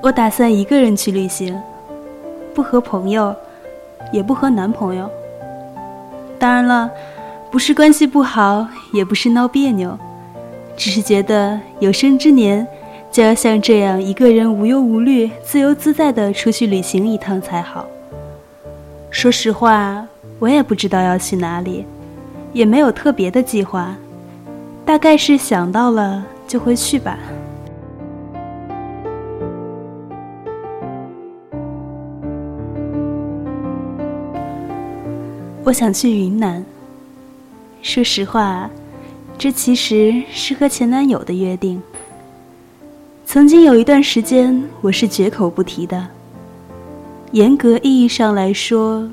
我打算一个人去旅行，不和朋友，也不和男朋友。当然了，不是关系不好，也不是闹别扭，只是觉得有生之年就要像这样一个人无忧无虑、自由自在的出去旅行一趟才好。说实话，我也不知道要去哪里，也没有特别的计划，大概是想到了就会去吧。我想去云南。说实话，这其实是和前男友的约定。曾经有一段时间，我是绝口不提的。严格意义上来说，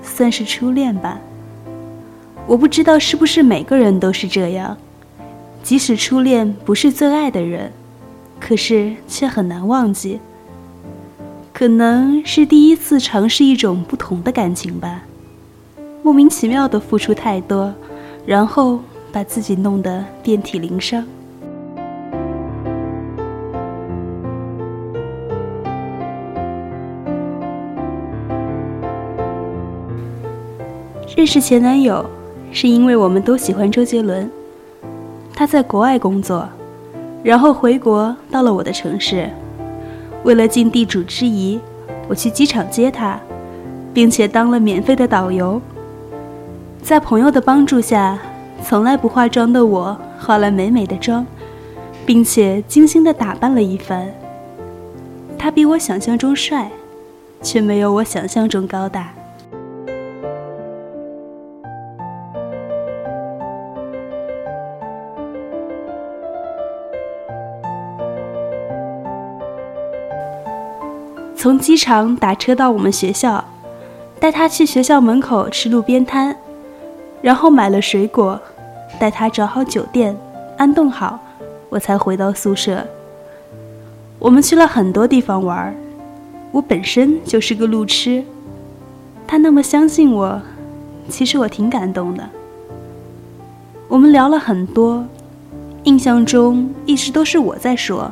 算是初恋吧。我不知道是不是每个人都是这样，即使初恋不是最爱的人，可是却很难忘记。可能是第一次尝试一种不同的感情吧。莫名其妙的付出太多，然后把自己弄得遍体鳞伤。认识前男友，是因为我们都喜欢周杰伦。他在国外工作，然后回国到了我的城市。为了尽地主之谊，我去机场接他，并且当了免费的导游。在朋友的帮助下，从来不化妆的我化了美美的妆，并且精心的打扮了一番。他比我想象中帅，却没有我想象中高大。从机场打车到我们学校，带他去学校门口吃路边摊。然后买了水果，带他找好酒店，安顿好，我才回到宿舍。我们去了很多地方玩我本身就是个路痴，他那么相信我，其实我挺感动的。我们聊了很多，印象中一直都是我在说，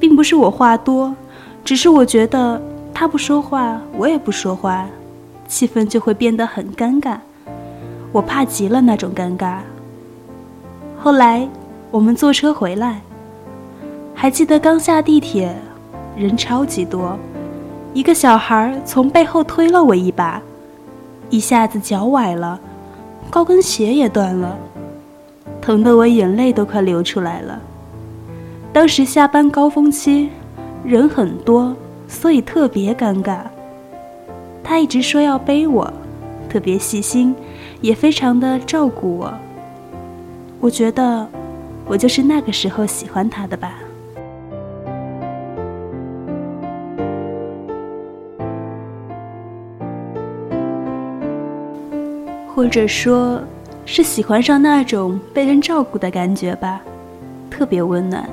并不是我话多，只是我觉得他不说话，我也不说话，气氛就会变得很尴尬。我怕极了那种尴尬。后来我们坐车回来，还记得刚下地铁，人超级多，一个小孩从背后推了我一把，一下子脚崴了，高跟鞋也断了，疼得我眼泪都快流出来了。当时下班高峰期，人很多，所以特别尴尬。他一直说要背我，特别细心。也非常的照顾我。我觉得，我就是那个时候喜欢他的吧。或者说，是喜欢上那种被人照顾的感觉吧，特别温暖。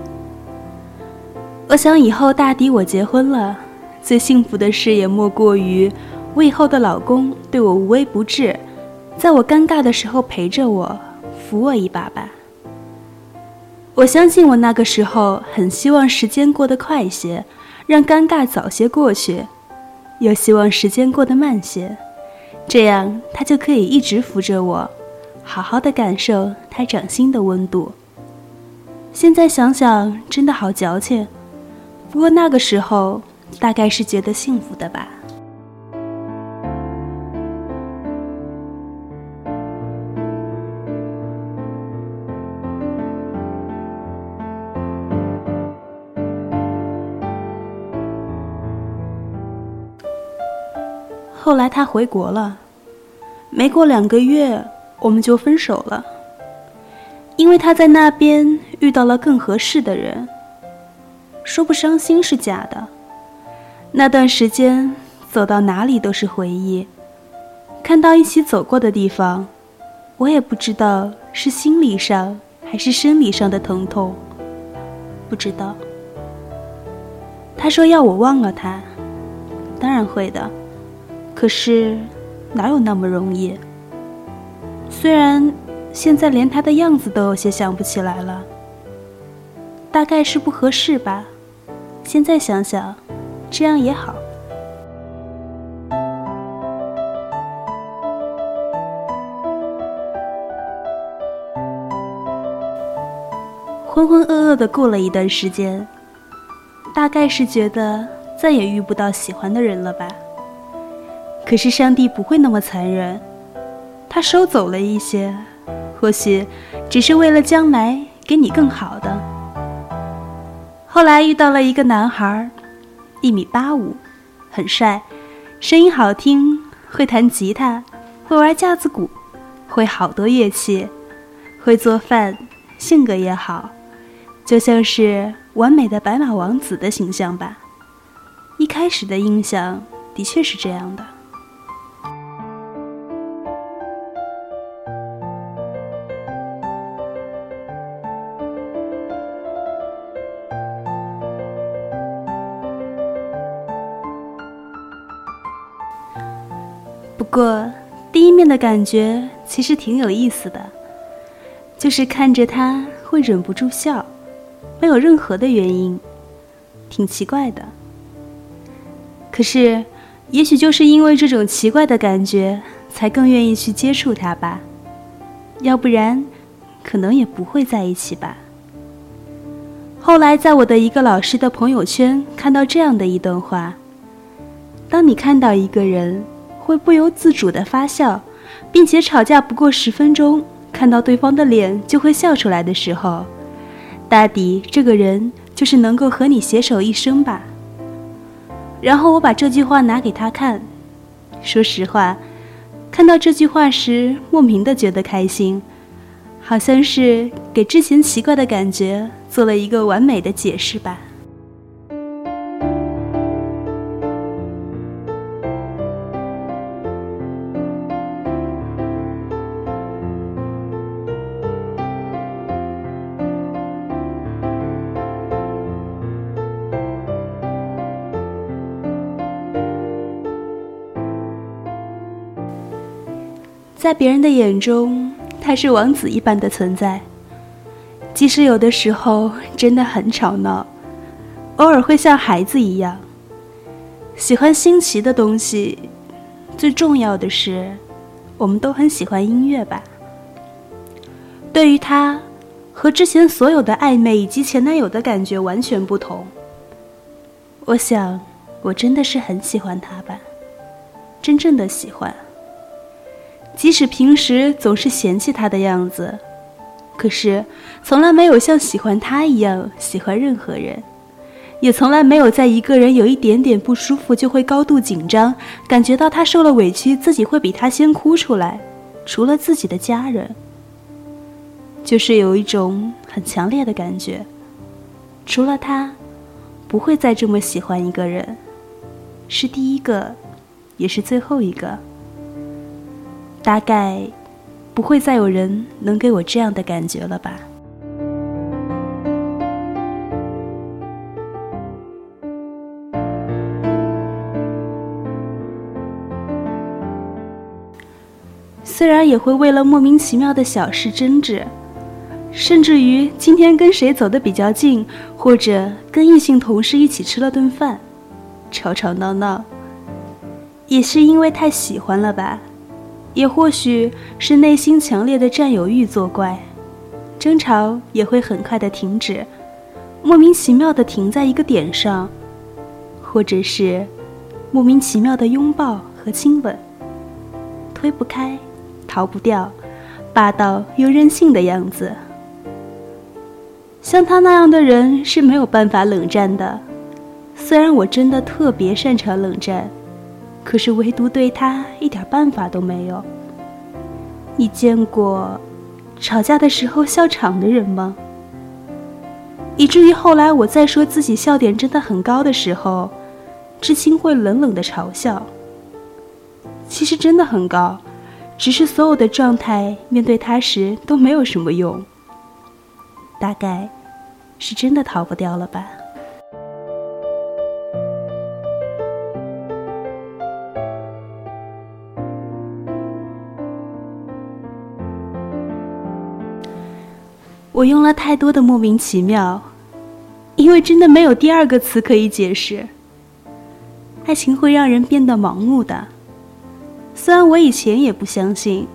我想以后大抵我结婚了，最幸福的事也莫过于我以后的老公对我无微不至。在我尴尬的时候陪着我，扶我一把吧。我相信我那个时候很希望时间过得快些，让尴尬早些过去，又希望时间过得慢些，这样他就可以一直扶着我，好好的感受他掌心的温度。现在想想真的好矫情，不过那个时候大概是觉得幸福的吧。后来他回国了，没过两个月我们就分手了。因为他在那边遇到了更合适的人。说不伤心是假的，那段时间走到哪里都是回忆，看到一起走过的地方，我也不知道是心理上还是生理上的疼痛，不知道。他说要我忘了他，当然会的。可是，哪有那么容易？虽然现在连他的样子都有些想不起来了，大概是不合适吧。现在想想，这样也好。浑浑噩噩的过了一段时间，大概是觉得再也遇不到喜欢的人了吧。可是上帝不会那么残忍，他收走了一些，或许只是为了将来给你更好的。后来遇到了一个男孩，一米八五，很帅，声音好听，会弹吉他，会玩架子鼓，会好多乐器，会做饭，性格也好。就像是完美的白马王子的形象吧，一开始的印象的确是这样的。的感觉其实挺有意思的，就是看着他会忍不住笑。没有任何的原因，挺奇怪的。可是，也许就是因为这种奇怪的感觉，才更愿意去接触他吧。要不然，可能也不会在一起吧。后来，在我的一个老师的朋友圈看到这样的一段话：当你看到一个人会不由自主的发笑，并且吵架不过十分钟，看到对方的脸就会笑出来的时候。大抵这个人就是能够和你携手一生吧。然后我把这句话拿给他看，说实话，看到这句话时莫名的觉得开心，好像是给之前奇怪的感觉做了一个完美的解释吧。在别人的眼中，他是王子一般的存在。即使有的时候真的很吵闹，偶尔会像孩子一样，喜欢新奇的东西。最重要的是，我们都很喜欢音乐吧。对于他，和之前所有的暧昧以及前男友的感觉完全不同。我想，我真的是很喜欢他吧，真正的喜欢。即使平时总是嫌弃他的样子，可是从来没有像喜欢他一样喜欢任何人，也从来没有在一个人有一点点不舒服就会高度紧张，感觉到他受了委屈自己会比他先哭出来。除了自己的家人，就是有一种很强烈的感觉，除了他，不会再这么喜欢一个人，是第一个，也是最后一个。大概不会再有人能给我这样的感觉了吧。虽然也会为了莫名其妙的小事争执，甚至于今天跟谁走的比较近，或者跟异性同事一起吃了顿饭，吵吵闹闹，也是因为太喜欢了吧。也或许是内心强烈的占有欲作怪，争吵也会很快的停止，莫名其妙的停在一个点上，或者是莫名其妙的拥抱和亲吻，推不开，逃不掉，霸道又任性的样子。像他那样的人是没有办法冷战的，虽然我真的特别擅长冷战。可是唯独对他一点办法都没有。你见过吵架的时候笑场的人吗？以至于后来我再说自己笑点真的很高的时候，知青会冷冷的嘲笑。其实真的很高，只是所有的状态面对他时都没有什么用。大概是真的逃不掉了吧。我用了太多的莫名其妙，因为真的没有第二个词可以解释。爱情会让人变得盲目的，虽然我以前也不相信。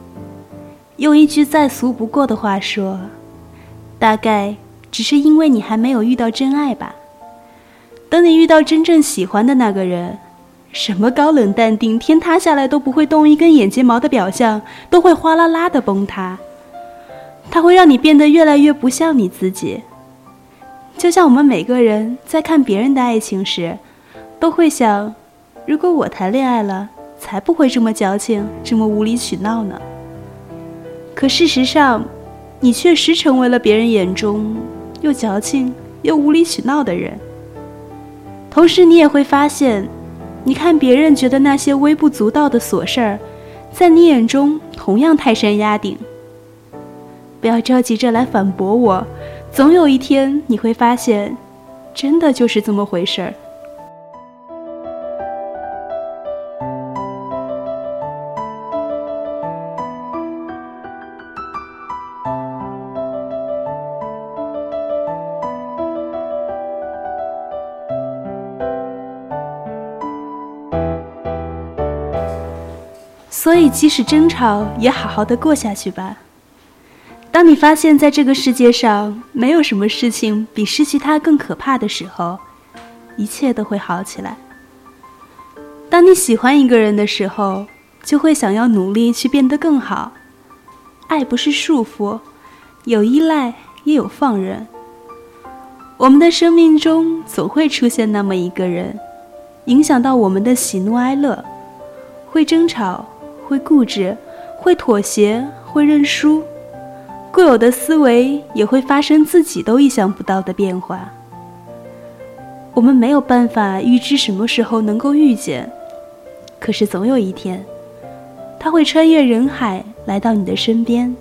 用一句再俗不过的话说，大概只是因为你还没有遇到真爱吧。等你遇到真正喜欢的那个人，什么高冷淡定、天塌下来都不会动一根眼睫毛的表象，都会哗啦啦的崩塌。它会让你变得越来越不像你自己。就像我们每个人在看别人的爱情时，都会想：如果我谈恋爱了，才不会这么矫情，这么无理取闹呢。可事实上，你确实成为了别人眼中又矫情又无理取闹的人。同时，你也会发现，你看别人觉得那些微不足道的琐事儿，在你眼中同样泰山压顶。不要着急着来反驳我，总有一天你会发现，真的就是这么回事儿。所以，即使争吵，也好好的过下去吧。你发现，在这个世界上没有什么事情比失去他更可怕的时候，一切都会好起来。当你喜欢一个人的时候，就会想要努力去变得更好。爱不是束缚，有依赖也有放任。我们的生命中总会出现那么一个人，影响到我们的喜怒哀乐，会争吵。会固执，会妥协，会认输，固有的思维也会发生自己都意想不到的变化。我们没有办法预知什么时候能够遇见，可是总有一天，他会穿越人海来到你的身边，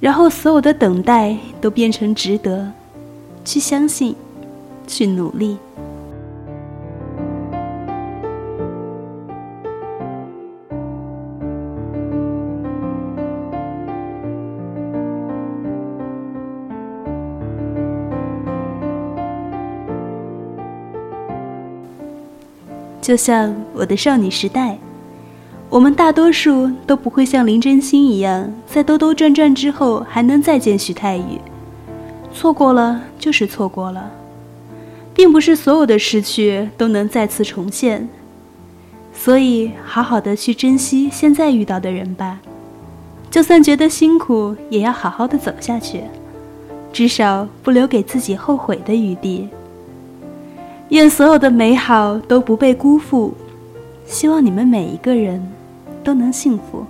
然后所有的等待都变成值得，去相信，去努力。就像我的少女时代，我们大多数都不会像林真心一样，在兜兜转转之后还能再见徐太宇。错过了就是错过了，并不是所有的失去都能再次重现。所以，好好的去珍惜现在遇到的人吧，就算觉得辛苦，也要好好的走下去，至少不留给自己后悔的余地。愿所有的美好都不被辜负，希望你们每一个人都能幸福。